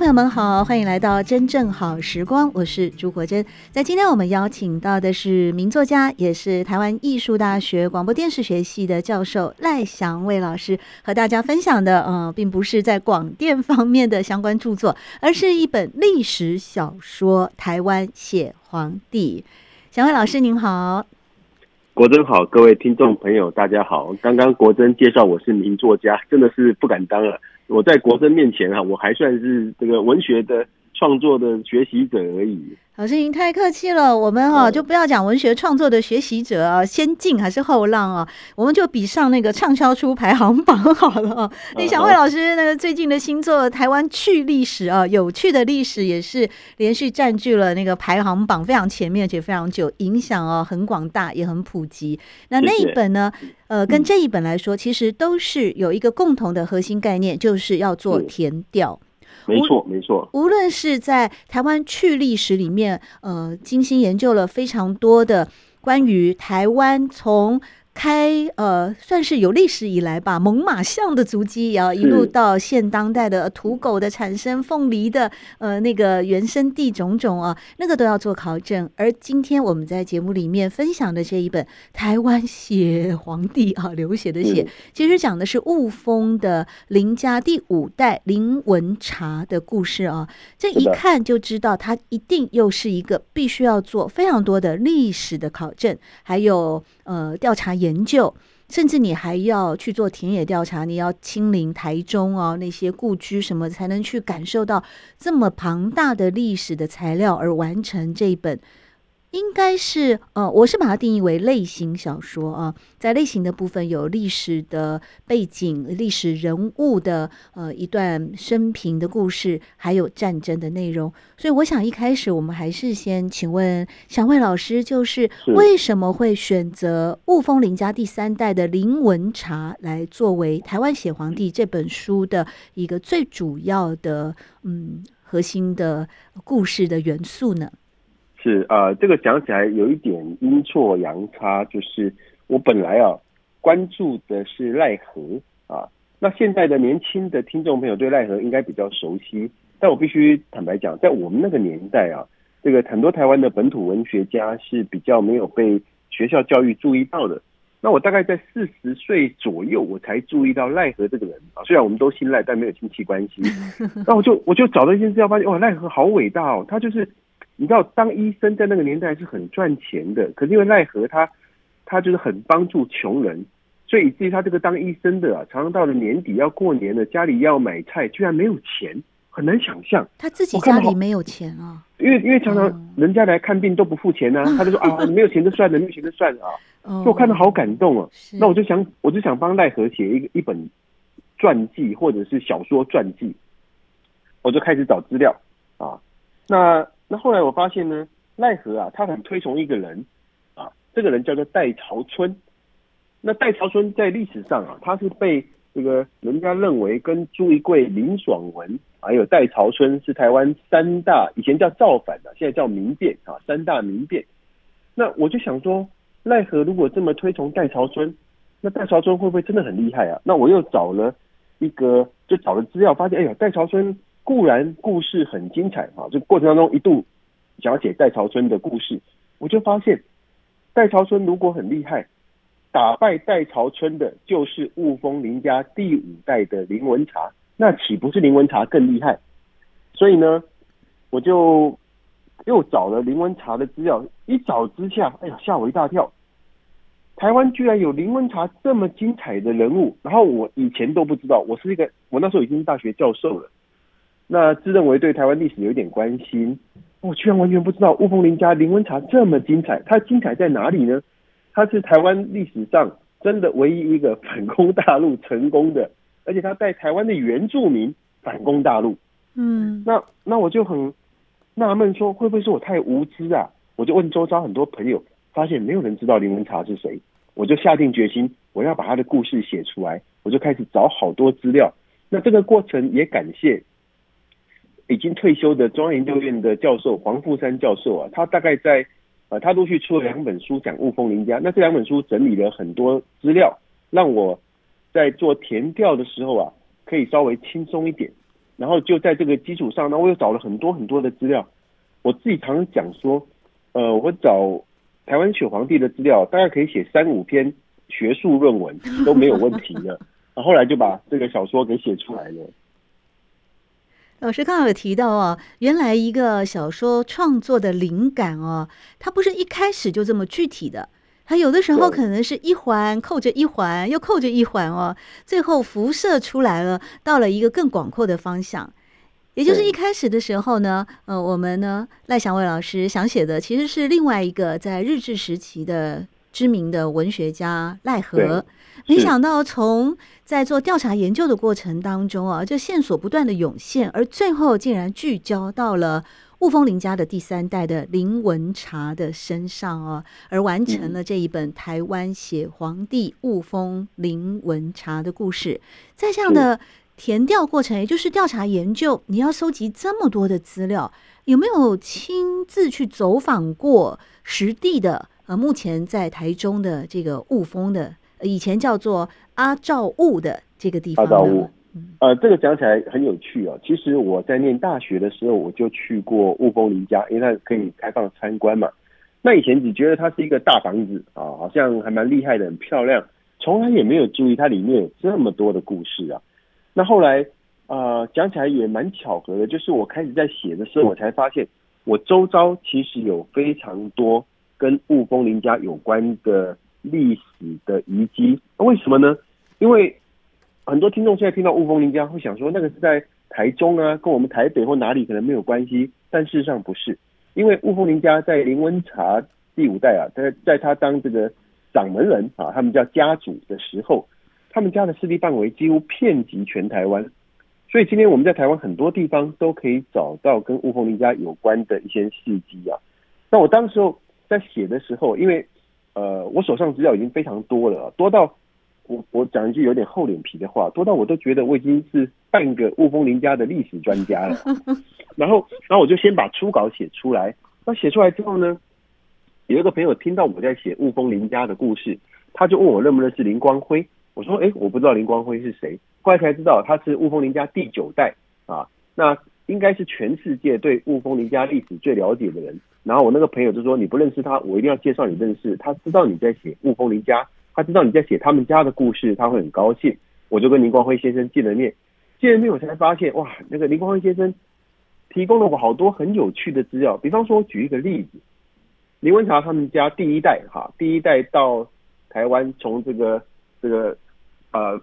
朋友们好，欢迎来到真正好时光，我是朱国珍。在今天我们邀请到的是名作家，也是台湾艺术大学广播电视学系的教授赖祥卫老师，和大家分享的，呃，并不是在广电方面的相关著作，而是一本历史小说《台湾血皇帝》。祥卫老师您好，国珍好，各位听众朋友大家好。刚刚国珍介绍我是名作家，真的是不敢当了。我在国珍面前哈，我还算是这个文学的创作的学习者而已。老师您太客气了，我们啊就不要讲文学创作的学习者啊，先进还是后浪啊？我们就比上那个畅销书排行榜好了啊。那小慧老师那个最近的新作《台湾趣历史》啊，有趣的历史也是连续占据了那个排行榜非常前面，而且非常久，影响啊很广大，也很普及。那那一本呢，呃，跟这一本来说，其实都是有一个共同的核心概念，就是要做填调。没错，没错。无论是在台湾去历史里面，呃，精心研究了非常多的关于台湾从。开呃，算是有历史以来吧，猛犸象的足迹，然后一路到现当代的土狗的产生，凤梨的呃那个原生地种种啊，那个都要做考证。而今天我们在节目里面分享的这一本《台湾血皇帝》啊，流血的血，其实讲的是雾峰的林家第五代林文茶的故事啊。这一看就知道，他一定又是一个必须要做非常多的历史的考证，还有呃调查。研究，甚至你还要去做田野调查，你要亲临台中啊，那些故居什么，才能去感受到这么庞大的历史的材料，而完成这一本。应该是呃，我是把它定义为类型小说啊，在类型的部分有历史的背景、历史人物的呃一段生平的故事，还有战争的内容。所以我想一开始我们还是先请问祥蔚老师，就是为什么会选择雾峰林家第三代的林文茶来作为《台湾写皇帝》这本书的一个最主要的嗯核心的故事的元素呢？是啊、呃，这个讲起来有一点阴错阳差，就是我本来啊关注的是赖何啊，那现在的年轻的听众朋友对赖何应该比较熟悉，但我必须坦白讲，在我们那个年代啊，这个很多台湾的本土文学家是比较没有被学校教育注意到的。那我大概在四十岁左右，我才注意到赖何这个人啊，虽然我们都姓赖，但没有亲戚关系。那我就我就找到一件事，要发现哇，赖何好伟大哦，他就是。你知道，当医生在那个年代是很赚钱的，可是因为奈何他，他就是很帮助穷人，所以以至于他这个当医生的啊，常常到了年底要过年了，家里要买菜，居然没有钱，很难想象。他自己家里没有钱啊？因为因为常常人家来看病都不付钱啊，他就说啊，你没有钱就算了，没有钱就算了啊。所以我看到好感动啊，那我就想，我就想帮奈何写一个一本传记或者是小说传记，我就开始找资料啊，那。那后来我发现呢，奈何啊，他很推崇一个人啊，这个人叫做戴朝春。那戴朝春在历史上啊，他是被这个人家认为跟朱一贵、林爽文还有戴朝春是台湾三大，以前叫造反的，现在叫民变啊，三大民变。那我就想说，奈何如果这么推崇戴朝春，那戴朝春会不会真的很厉害啊？那我又找了一个，就找了资料，发现哎呀，戴朝春。固然故事很精彩啊，这过程当中一度想要写戴潮春的故事，我就发现戴潮春如果很厉害，打败戴潮春的就是雾峰林家第五代的林文察，那岂不是林文察更厉害？所以呢，我就又找了林文察的资料，一找之下，哎呀，吓我一大跳！台湾居然有林文察这么精彩的人物，然后我以前都不知道，我是一个，我那时候已经是大学教授了。那自认为对台湾历史有点关心，我居然完全不知道雾峰林家林文茶这么精彩。它精彩在哪里呢？它是台湾历史上真的唯一一个反攻大陆成功的，而且他带台湾的原住民反攻大陆。嗯，那那我就很纳闷，说会不会是我太无知啊？我就问周遭很多朋友，发现没有人知道林文茶是谁。我就下定决心，我要把他的故事写出来。我就开始找好多资料。那这个过程也感谢已经退休的中央研究院的教授黄富山教授啊，他大概在。呃，他陆续出了两本书讲雾峰林家，那这两本书整理了很多资料，让我在做填调的时候啊，可以稍微轻松一点。然后就在这个基础上，那我又找了很多很多的资料。我自己常常讲说，呃，我找台湾选皇帝的资料，大概可以写三五篇学术论文都没有问题的。然后后来就把这个小说给写出来了。老师刚刚有提到哦，原来一个小说创作的灵感哦，它不是一开始就这么具体的，它有的时候可能是一环扣着一环，又扣着一环哦，最后辐射出来了，到了一个更广阔的方向。也就是一开始的时候呢，呃，我们呢赖祥伟老师想写的其实是另外一个在日治时期的知名的文学家赖和。没想到，从在做调查研究的过程当中啊，这线索不断的涌现，而最后竟然聚焦到了雾峰林家的第三代的林文茶的身上啊，而完成了这一本《台湾写皇帝雾峰林文茶的故事》。在这样的填调过程，也就是调查研究，你要收集这么多的资料，有没有亲自去走访过实地的？呃，目前在台中的这个雾峰的。以前叫做阿照雾的这个地方。阿照雾，呃，这个讲起来很有趣哦。其实我在念大学的时候，我就去过雾峰林家，因为它可以开放参观嘛。那以前只觉得它是一个大房子啊，好像还蛮厉害的，很漂亮，从来也没有注意它里面有这么多的故事啊。那后来呃，讲起来也蛮巧合的，就是我开始在写的时候，我才发现我周遭其实有非常多跟雾峰林家有关的。历史的遗迹，为什么呢？因为很多听众现在听到雾峰林家会想说，那个是在台中啊，跟我们台北或哪里可能没有关系。但事实上不是，因为雾峰林家在林文茶第五代啊，在在他当这个掌门人啊，他们叫家主的时候，他们家的势力范围几乎遍及全台湾。所以今天我们在台湾很多地方都可以找到跟雾峰林家有关的一些事迹啊。那我当时候在写的时候，因为呃，我手上资料已经非常多了，多到我我讲一句有点厚脸皮的话，多到我都觉得我已经是半个雾峰林家的历史专家了。然后，然后我就先把初稿写出来。那写出来之后呢，有一个朋友听到我在写雾峰林家的故事，他就问我认不认识林光辉。我说，哎，我不知道林光辉是谁。后来才知道他是雾峰林家第九代啊。那应该是全世界对雾峰林家历史最了解的人。然后我那个朋友就说：“你不认识他，我一定要介绍你认识。他知道你在写雾峰林家，他知道你在写他们家的故事，他会很高兴。”我就跟林光辉先生见了面，见了面我才发现，哇，那个林光辉先生提供了我好多很有趣的资料。比方说，我举一个例子，林文茶他们家第一代哈，第一代到台湾，从这个这个呃。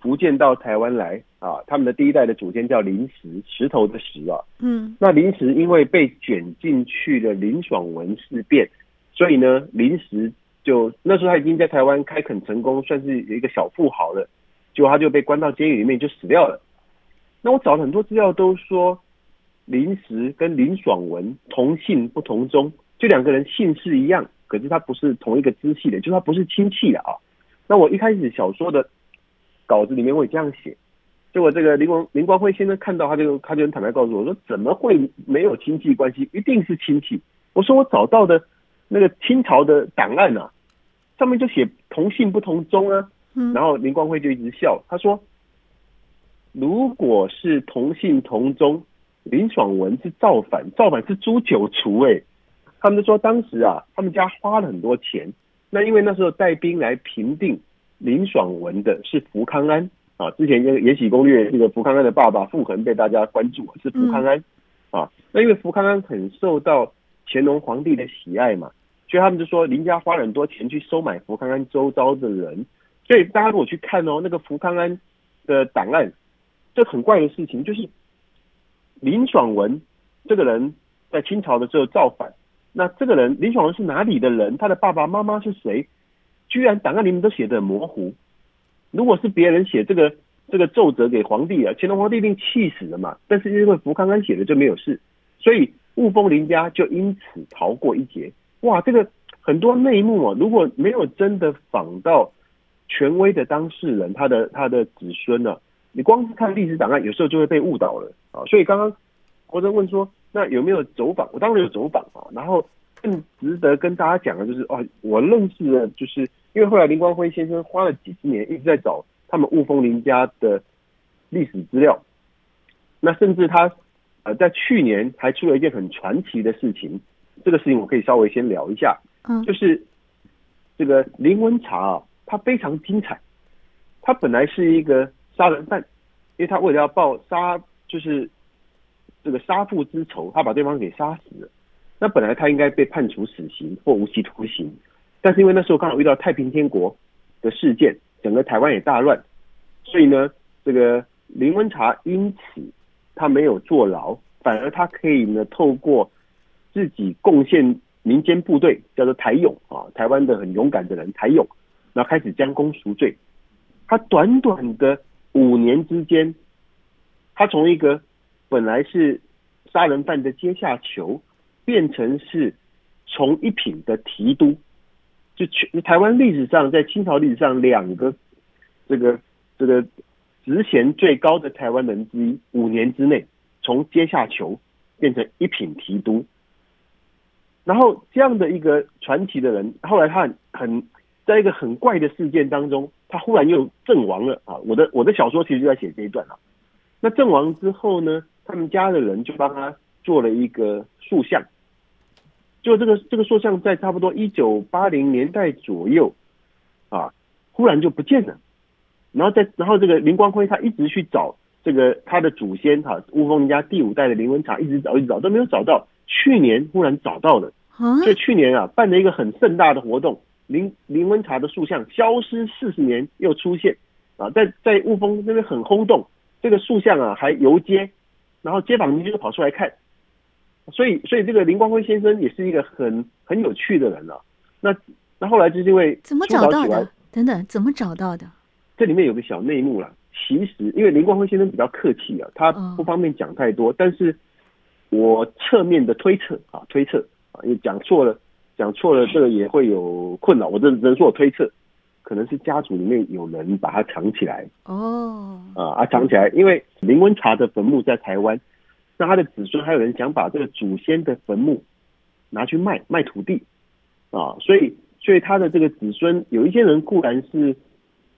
福建到台湾来啊，他们的第一代的祖先叫林石，石头的石啊。嗯，那林石因为被卷进去了林爽文事变，所以呢，林石就那时候他已经在台湾开垦成功，算是有一个小富豪了，结果他就被关到监狱里面就死掉了。那我找了很多资料都说林石跟林爽文同姓不同宗，就两个人姓氏一样，可是他不是同一个支系的，就是他不是亲戚的啊。那我一开始小说的。稿子里面会这样写，结果这个林光林光辉先生看到，他就他就很坦白告诉我说，怎么会没有亲戚关系？一定是亲戚。我说我找到的那个清朝的档案啊，上面就写同姓不同宗啊。然后林光辉就一直笑，他说，如果是同姓同宗，林爽文是造反，造反是诛九族哎。他们就说当时啊，他们家花了很多钱，那因为那时候带兵来平定。林爽文的是福康安啊，之前《延禧攻略》这个福康安的爸爸傅恒被大家关注，是福康安啊。那因为福康安很受到乾隆皇帝的喜爱嘛，所以他们就说林家花了很多钱去收买福康安周遭的人。所以大家如果去看哦，那个福康安的档案，这很怪的事情就是林爽文这个人在清朝的时候造反，那这个人林爽文是哪里的人？他的爸爸妈妈是谁？居然档案里面都写的很模糊。如果是别人写这个这个奏折给皇帝啊，乾隆皇帝一定气死了嘛。但是因为福康安写的就没有事，所以雾峰林家就因此逃过一劫。哇，这个很多内幕啊，如果没有真的访到权威的当事人，他的他的子孙呢、啊，你光是看历史档案，有时候就会被误导了啊。所以刚刚国珍问说，那有没有走访？我当然有走访啊。然后更值得跟大家讲的就是，哦，我认识的，就是因为后来林光辉先生花了几十年一直在找他们雾峰林家的历史资料。那甚至他呃在去年还出了一件很传奇的事情，这个事情我可以稍微先聊一下，嗯，就是这个林文茶啊。他非常精彩，他本来是一个杀人犯，因为他为了要报杀，就是这个杀父之仇，他把对方给杀死了。那本来他应该被判处死刑或无期徒刑，但是因为那时候刚好遇到太平天国的事件，整个台湾也大乱，所以呢，这个林文茶因此他没有坐牢，反而他可以呢透过自己贡献民间部队，叫做台勇啊，台湾的很勇敢的人台勇。然后开始将功赎罪，他短短的五年之间，他从一个本来是杀人犯的阶下囚，变成是从一品的提督，就全台湾历史上在清朝历史上两个这个这个职衔最高的台湾人之一，五年之内从阶下囚变成一品提督，然后这样的一个传奇的人，后来他很。在一个很怪的事件当中，他忽然又阵亡了啊！我的我的小说其实就在写这一段啊。那阵亡之后呢，他们家的人就帮他做了一个塑像，就这个这个塑像在差不多一九八零年代左右啊，忽然就不见了。然后在然后这个林光辉他一直去找这个他的祖先哈，乌峰林家第五代的林文茶，一直找一直找都没有找到。去年忽然找到了，所以去年啊办了一个很盛大的活动。林林文茶的塑像消失四十年又出现啊，在在雾峰那边很轰动，这个塑像啊还游街，然后街坊邻居都跑出来看，所以所以这个林光辉先生也是一个很很有趣的人了、啊。那那后来就是因为怎么找到的？等等，怎么找到的？这里面有个小内幕了。其实因为林光辉先生比较客气啊，他不方便讲太多，但是我侧面的推测啊，推测啊，因为讲错了。讲错了，这个也会有困扰。我这只能说我推测，可能是家族里面有人把它藏起来。哦，啊啊，藏起来，因为林文茶的坟墓在台湾，那他的子孙还有人想把这个祖先的坟墓拿去卖卖土地啊，所以所以他的这个子孙有一些人固然是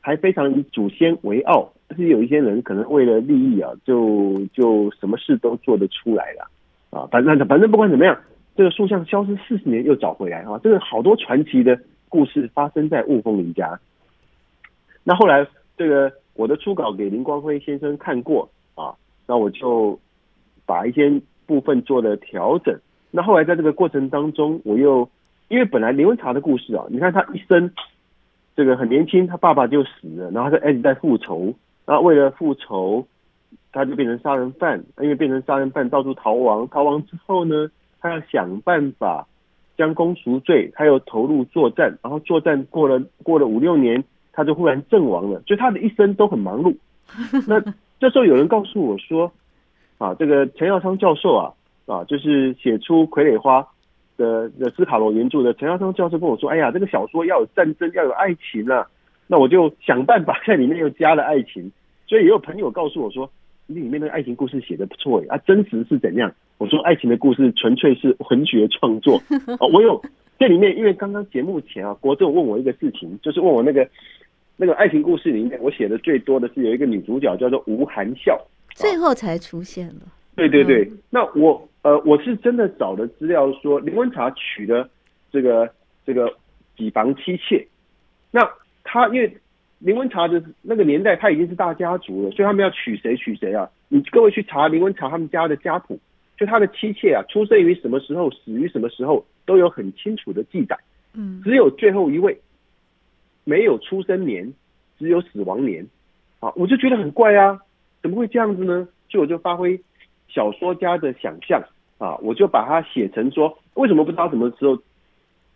还非常以祖先为傲，但是有一些人可能为了利益啊，就就什么事都做得出来了啊。反正反正不管怎么样。这个塑像消失四十年又找回来啊！这个好多传奇的故事发生在雾峰林家。那后来，这个我的初稿给林光辉先生看过啊，那我就把一些部分做了调整。那后来在这个过程当中，我又因为本来林文茶的故事啊，你看他一生这个很年轻，他爸爸就死了，然后他一直在复仇，然后为了复仇，他就变成杀人犯，因为变成杀人犯到处逃亡，逃亡之后呢，他要想办法将功赎罪，他又投入作战，然后作战过了过了五六年，他就忽然阵亡了。就他的一生都很忙碌。那这时候有人告诉我说：“啊，这个陈耀昌教授啊，啊，就是写出《傀儡花》的的斯卡罗原著的陈耀昌教授跟我说：‘哎呀，这个小说要有战争，要有爱情啊。’那我就想办法 在里面又加了爱情。所以也有朋友告诉我说。”里面的爱情故事写得不错啊，真实是怎样？我说爱情的故事纯粹是文学创作啊。我有这里面，因为刚刚节目前啊，国政问我一个事情，就是问我那个那个爱情故事里面，我写的最多的是有一个女主角叫做吴含笑，最后才出现了。对对对，那我呃我是真的找的资料说林文茶娶的这个这个几房妻妾，那他因为。林文茶的那个年代，他已经是大家族了，所以他们要娶谁娶谁啊？你各位去查林文茶他们家的家谱，就他的妻妾啊，出生于什么时候，死于什么时候，都有很清楚的记载。嗯，只有最后一位没有出生年，只有死亡年。啊，我就觉得很怪啊，怎么会这样子呢？所以我就发挥小说家的想象啊，我就把它写成说，为什么不知道什么时候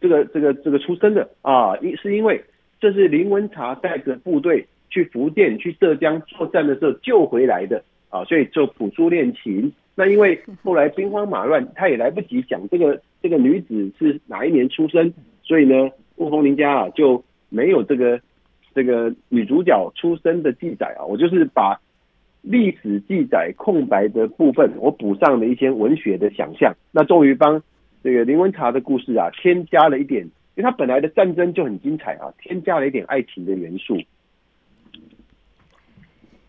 这个这个这个出生的啊？因是因为。这是林文茶带着部队去福建、去浙江作战的时候救回来的啊，所以就谱书恋情。那因为后来兵荒马乱，他也来不及讲这个这个女子是哪一年出生，所以呢，雾峰林家啊就没有这个这个女主角出生的记载啊。我就是把历史记载空白的部分，我补上了一些文学的想象。那终于帮。这个林文茶的故事啊，添加了一点，因为他本来的战争就很精彩啊，添加了一点爱情的元素。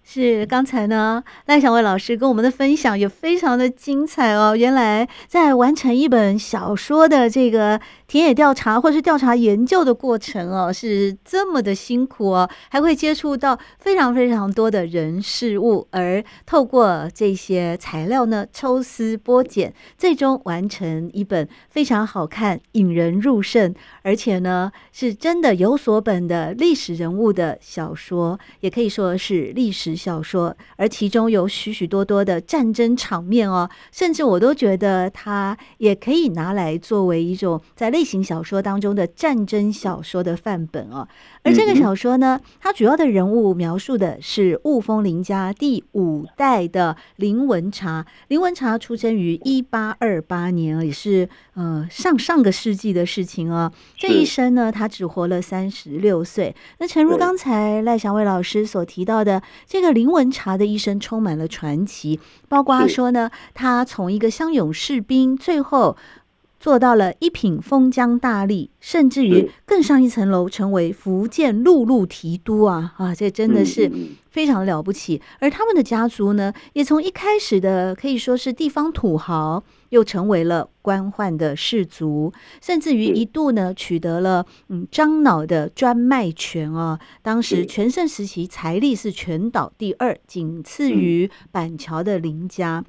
是刚才呢，赖祥伟老师跟我们的分享也非常的精彩哦。原来在完成一本小说的这个田野调查或是调查研究的过程哦，是这么的辛苦哦，还会接触到非常非常多的人事物，而透过这些材料呢，抽丝剥茧，最终完成一本非常好看、引人入胜，而且呢是真的有所本的历史人物的小说，也可以说是历史小说，而其中有许许多多的战争场面哦，甚至我都觉得它也可以拿来作为一种在历类型小说当中的战争小说的范本哦。而这个小说呢，它主要的人物描述的是雾峰林家第五代的林文茶。林文茶出生于一八二八年，也是呃上上个世纪的事情哦。这一生呢，他只活了三十六岁。那诚如刚才赖祥伟老师所提到的，这个。林文茶的一生充满了传奇，包括说呢，他从一个乡勇士兵，最后做到了一品封疆大吏，甚至于更上一层楼，成为福建陆路提督啊！啊，这真的是非常了不起。而他们的家族呢，也从一开始的可以说是地方土豪。又成为了官宦的士族，甚至于一度呢取得了嗯樟脑的专卖权啊。当时全盛时期财力是全岛第二，仅次于板桥的林家。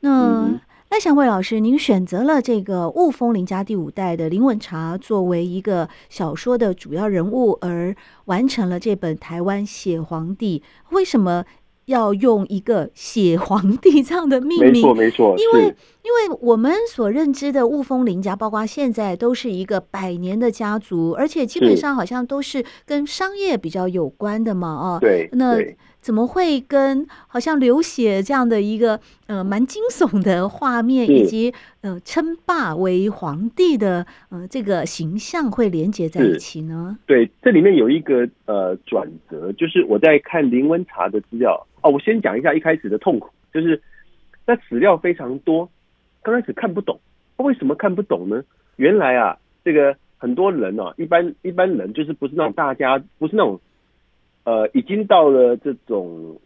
那赖祥伟老师，您选择了这个雾峰林家第五代的林文茶作为一个小说的主要人物，而完成了这本《台湾写皇帝》，为什么？要用一个写皇帝这样的命名，没错没错，因为因为我们所认知的雾峰林家，包括现在都是一个百年的家族，而且基本上好像都是跟商业比较有关的嘛，哦，对，那怎么会跟好像流血这样的一个呃蛮惊悚的画面，以及呃称霸为皇帝的呃这个形象会连接在一起呢？对，这里面有一个呃转折，就是我在看林文茶的资料。哦，我先讲一下一开始的痛苦，就是那史料非常多，刚开始看不懂，为什么看不懂呢？原来啊，这个很多人啊，一般一般人就是不是那种大家，不是那种呃，已经到了这种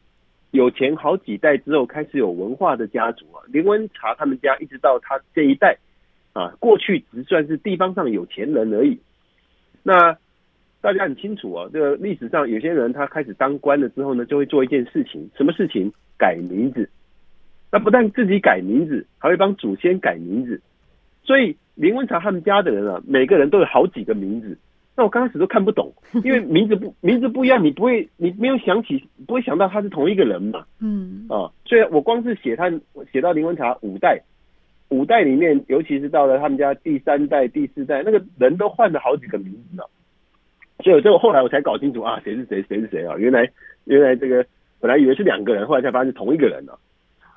有钱好几代之后开始有文化的家族啊，林文茶他们家一直到他这一代啊，过去只算是地方上有钱人而已，那。大家很清楚啊，这个历史上有些人他开始当官了之后呢，就会做一件事情，什么事情？改名字。那不但自己改名字，还会帮祖先改名字。所以林文茶他们家的人啊，每个人都有好几个名字。那我刚开始都看不懂，因为名字不名字不一样，你不会你没有想起，不会想到他是同一个人嘛。嗯啊，所以我光是写他写到林文茶五代，五代里面，尤其是到了他们家第三代、第四代，那个人都换了好几个名字呢。所以，这我后来我才搞清楚啊，谁是谁，谁是谁啊？原来，原来这个本来以为是两个人，后来才发现是同一个人呢、啊。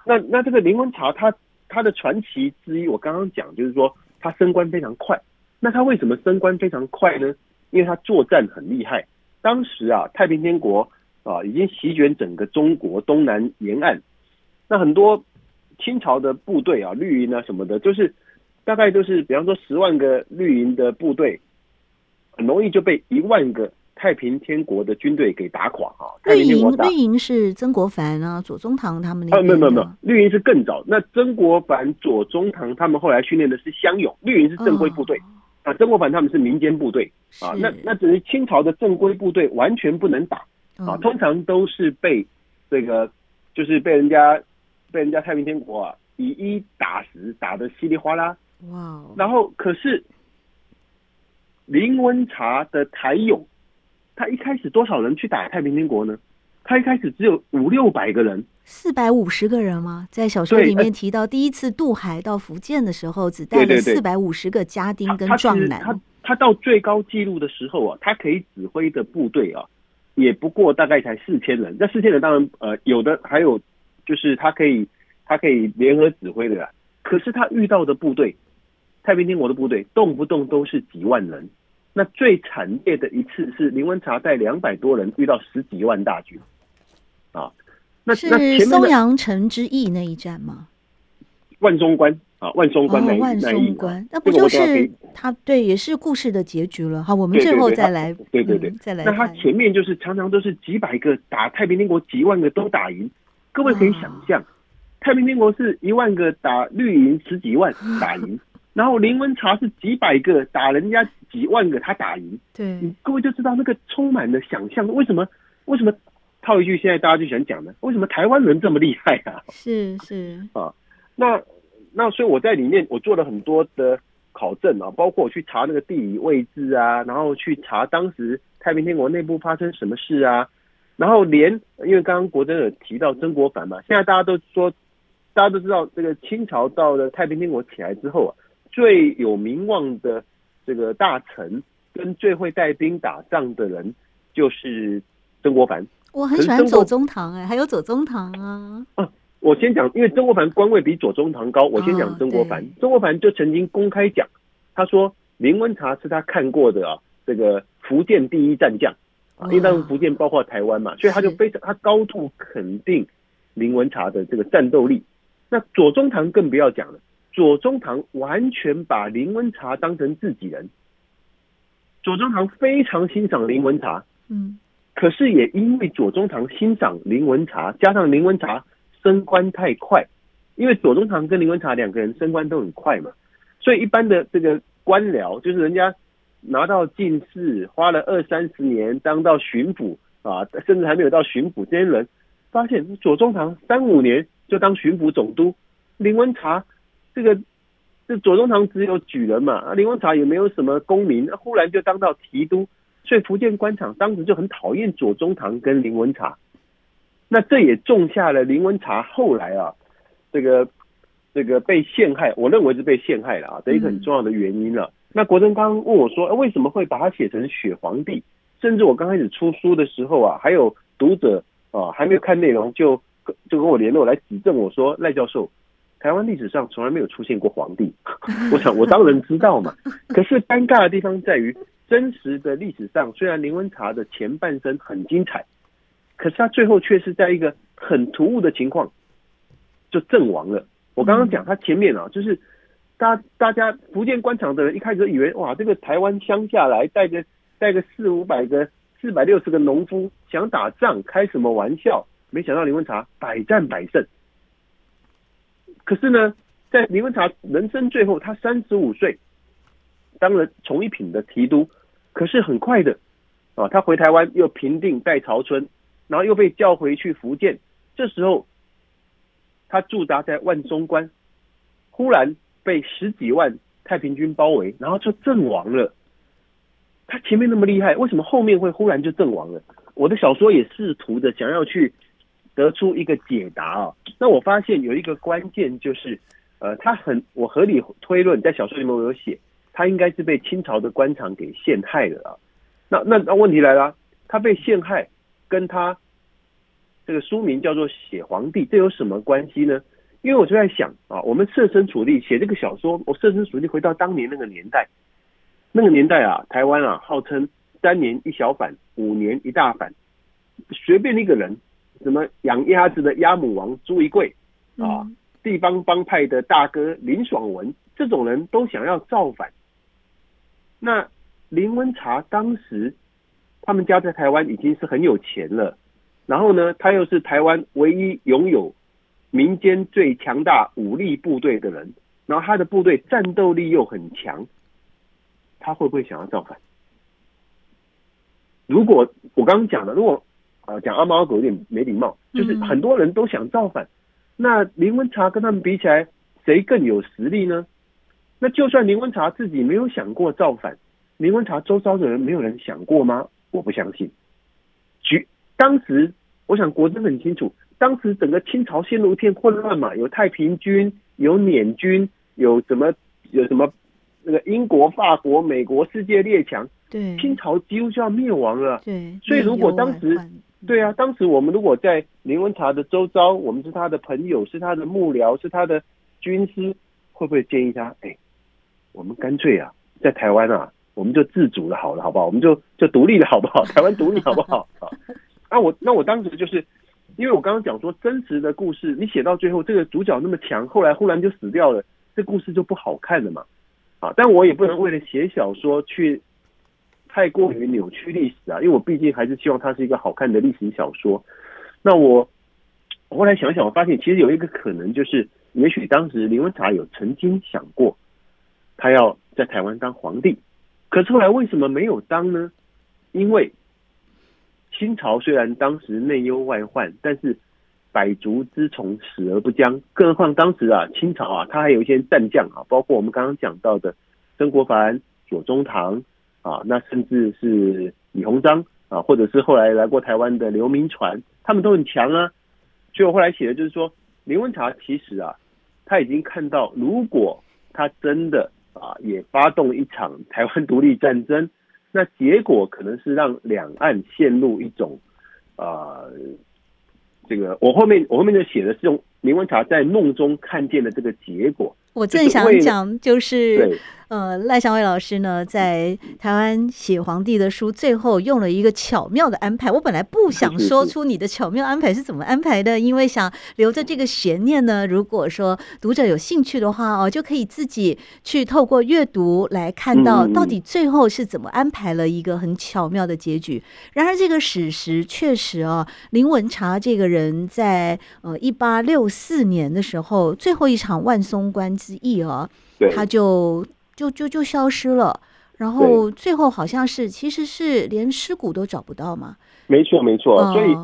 那那这个林文茶，他他的传奇之一，我刚刚讲就是说他升官非常快。那他为什么升官非常快呢？因为他作战很厉害。当时啊，太平天国啊已经席卷整个中国东南沿岸，那很多清朝的部队啊，绿营啊什么的，就是大概就是比方说十万个绿营的部队。很容易就被一万个太平天国的军队给打垮啊！绿营绿营是曾国藩啊、左宗棠他们那边。啊，没有没有没有，绿营是更早。那曾国藩、左宗棠他们后来训练的是乡勇，绿营是正规部队、哦、啊。曾国藩他们是民间部队啊。那那只是清朝的正规部队完全不能打啊，通常都是被这个就是被人家被人家太平天国啊以一打十，打的稀里哗啦。哇！然后可是。林文茶的台勇，他一开始多少人去打太平天国呢？他一开始只有五六百个人，四百五十个人吗？在小说里面提到，第一次渡海到福建的时候，只带了四百五十个家丁跟壮男。他他，他到最高纪录的时候啊，他可以指挥的部队啊，也不过大概才四千人。那四千人当然呃有的还有就是他可以他可以联合指挥的啦。可是他遇到的部队，太平天国的部队动不动都是几万人。那最惨烈的一次是林文察带两百多人遇到十几万大军啊。那是松阳城之役那一战吗？万松关啊，万松关那一、哦、万松关，那不就是他对，也是故事的结局了。好，我们最后再来，对对对，再来。那他前面就是常常都是几百个打太平天国，几万个都打赢。各位可以想象，太平天国是一万个打绿营十几万打赢，然后林文察是几百个打人家几万个他打赢。对，各位就知道那个充满了想象。为什么？为什么？套一句现在大家就想讲的，为什么台湾人这么厉害啊？是是啊，那那所以我在里面我做了很多的考证啊，包括我去查那个地理位置啊，然后去查当时太平天国内部发生什么事啊，然后连因为刚刚国珍有提到曾国藩嘛，现在大家都说大家都知道这个清朝到了太平天国起来之后啊，最有名望的这个大臣跟最会带兵打仗的人就是曾国藩。我很喜欢左宗棠哎，还有左宗棠啊。啊，我先讲，因为曾国藩官位比左宗棠高，我先讲曾国藩。哦、曾国藩就曾经公开讲，他说林文茶是他看过的啊，这个福建第一战将啊，因为当时福建包括台湾嘛，哦、所以他就非常他高度肯定林文茶的这个战斗力。那左宗棠更不要讲了，左宗棠完全把林文茶当成自己人，左宗棠非常欣赏林文茶，嗯。可是也因为左宗棠欣赏林文察，加上林文察升官太快，因为左宗棠跟林文察两个人升官都很快嘛，所以一般的这个官僚，就是人家拿到进士，花了二三十年当到巡抚啊，甚至还没有到巡抚，这些人发现左宗棠三五年就当巡抚总督，林文察这个这左宗棠只有举人嘛，林文察也没有什么功名，忽然就当到提督。所以福建官场当时就很讨厌左宗棠跟林文茶，那这也种下了林文茶后来啊，这个这个被陷害，我认为是被陷害了啊，这一个很重要的原因了。那国珍刚刚问我说，为什么会把它写成血皇帝？甚至我刚开始出书的时候啊，还有读者啊还没有看内容就就跟我联络来指正我说，赖教授，台湾历史上从来没有出现过皇帝。我想我当然知道嘛，可是尴尬的地方在于。真实的历史上，虽然林文茶的前半生很精彩，可是他最后却是在一个很突兀的情况就阵亡了。我刚刚讲他前面啊，就是大大家福建官场的人一开始以为哇，这个台湾乡下来带个带个四五百个四百六十个农夫想打仗，开什么玩笑？没想到林文茶百战百胜。可是呢，在林文茶人生最后，他三十五岁。当了从一品的提督，可是很快的啊，他回台湾又平定戴潮春，然后又被叫回去福建。这时候，他驻扎在万松关，忽然被十几万太平军包围，然后就阵亡了。他前面那么厉害，为什么后面会忽然就阵亡了？我的小说也试图的想要去得出一个解答啊。那我发现有一个关键就是，呃，他很我合理推论，在小说里面我有写。他应该是被清朝的官场给陷害了啊！那那那问题来了，他被陷害，跟他这个书名叫做《写皇帝》，这有什么关系呢？因为我就在想啊，我们设身处地写这个小说，我设身处地回到当年那个年代，那个年代啊，台湾啊，号称三年一小反，五年一大反，随便一个人，什么养鸭子的鸭母王朱一贵啊，地方帮派的大哥林爽文，这种人都想要造反。那林文察当时，他们家在台湾已经是很有钱了，然后呢，他又是台湾唯一拥有民间最强大武力部队的人，然后他的部队战斗力又很强，他会不会想要造反？如果我刚刚讲的，如果啊讲阿猫阿狗有点没礼貌，就是很多人都想造反，那林文察跟他们比起来，谁更有实力呢？那就算林文察自己没有想过造反，林文察周遭的人没有人想过吗？我不相信。举当时，我想国珍很清楚，当时整个清朝陷入一片混乱嘛，有太平军，有捻军，有什么有什么那个英国、法国、美国世界列强，对，清朝几乎就要灭亡了。对，所以如果当时，对啊，当时我们如果在林文茶的周遭，我们是他的朋友，是他的幕僚，是他的军师，会不会建议他？哎，我们干脆啊，在台湾啊，我们就自主了，好了，好不好？我们就就独立了，好不好？台湾独立，好不好？啊，那我那我当时就是。因为我刚刚讲说真实的故事，你写到最后，这个主角那么强，后来忽然就死掉了，这故事就不好看了嘛，啊！但我也不能为了写小说去太过于扭曲历史啊，因为我毕竟还是希望它是一个好看的历史小说。那我后来想想，我发现其实有一个可能，就是也许当时林文茶有曾经想过，他要在台湾当皇帝，可是后来为什么没有当呢？因为。清朝虽然当时内忧外患，但是百足之虫，死而不僵。更何况当时啊，清朝啊，他还有一些战将啊，包括我们刚刚讲到的曾国藩、左宗棠啊，那甚至是李鸿章啊，或者是后来来过台湾的刘铭传，他们都很强啊。所以我后来写的就是说，林文茶其实啊，他已经看到，如果他真的啊，也发动一场 台湾独立战争。那结果可能是让两岸陷入一种，啊、呃，这个我后面我后面就写的是用林文茶在梦中看见的这个结果。我正想讲，就是呃，赖祥伟老师呢，在台湾写皇帝的书，最后用了一个巧妙的安排。我本来不想 说出你的巧妙安排是怎么安排的，因为想留着这个悬念呢。如果说读者有兴趣的话哦，就可以自己去透过阅读来看到到底最后是怎么安排了一个很巧妙的结局。然而，这个史实确实哦，林文茶这个人在呃一八六四年的时候，最后一场万松关之役哦，他就。就就就消失了，然后最后好像是其实是连尸骨都找不到嘛。没错没错，所以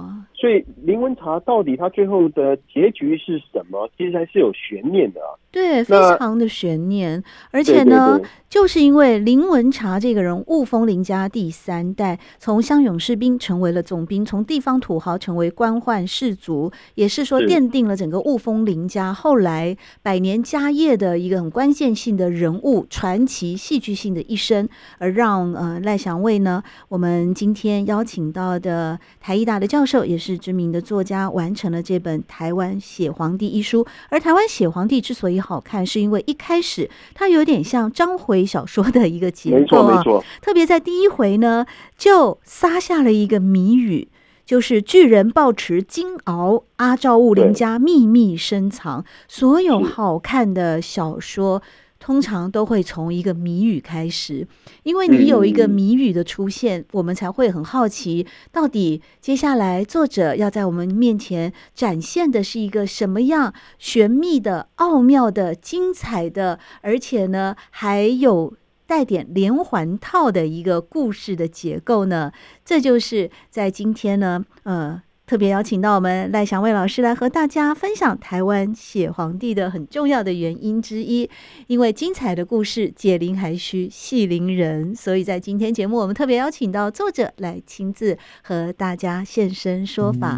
所以林文茶到底他最后的结局是什么？其实还是有悬念的啊。对，非常的悬念，而且呢，就是因为林文茶这个人，雾峰林家第三代，从乡勇士兵成为了总兵，从地方土豪成为官宦士族，也是说奠定了整个雾峰林家后来百年家业的一个很关键性的人物，传奇戏剧性的一生，而让呃赖祥卫呢，我们今天邀请到的台艺大的教授，也是知名的作家，完成了这本《台湾写皇帝》一书，而《台湾写皇帝》之所以好看，是因为一开始它有点像章回小说的一个结构啊，没错没错，特别在第一回呢，就撒下了一个谜语，就是巨人抱持金鳌，阿赵雾林家秘密深藏。所有好看的小说。通常都会从一个谜语开始，因为你有一个谜语的出现，我们才会很好奇，到底接下来作者要在我们面前展现的是一个什么样玄秘的、奥妙的、精彩的，而且呢，还有带点连环套的一个故事的结构呢？这就是在今天呢，呃。特别邀请到我们赖祥卫老师来和大家分享台湾写皇帝的很重要的原因之一，因为精彩的故事解铃还需系铃人，所以在今天节目我们特别邀请到作者来亲自和大家现身说法。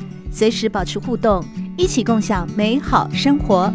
随时保持互动，一起共享美好生活。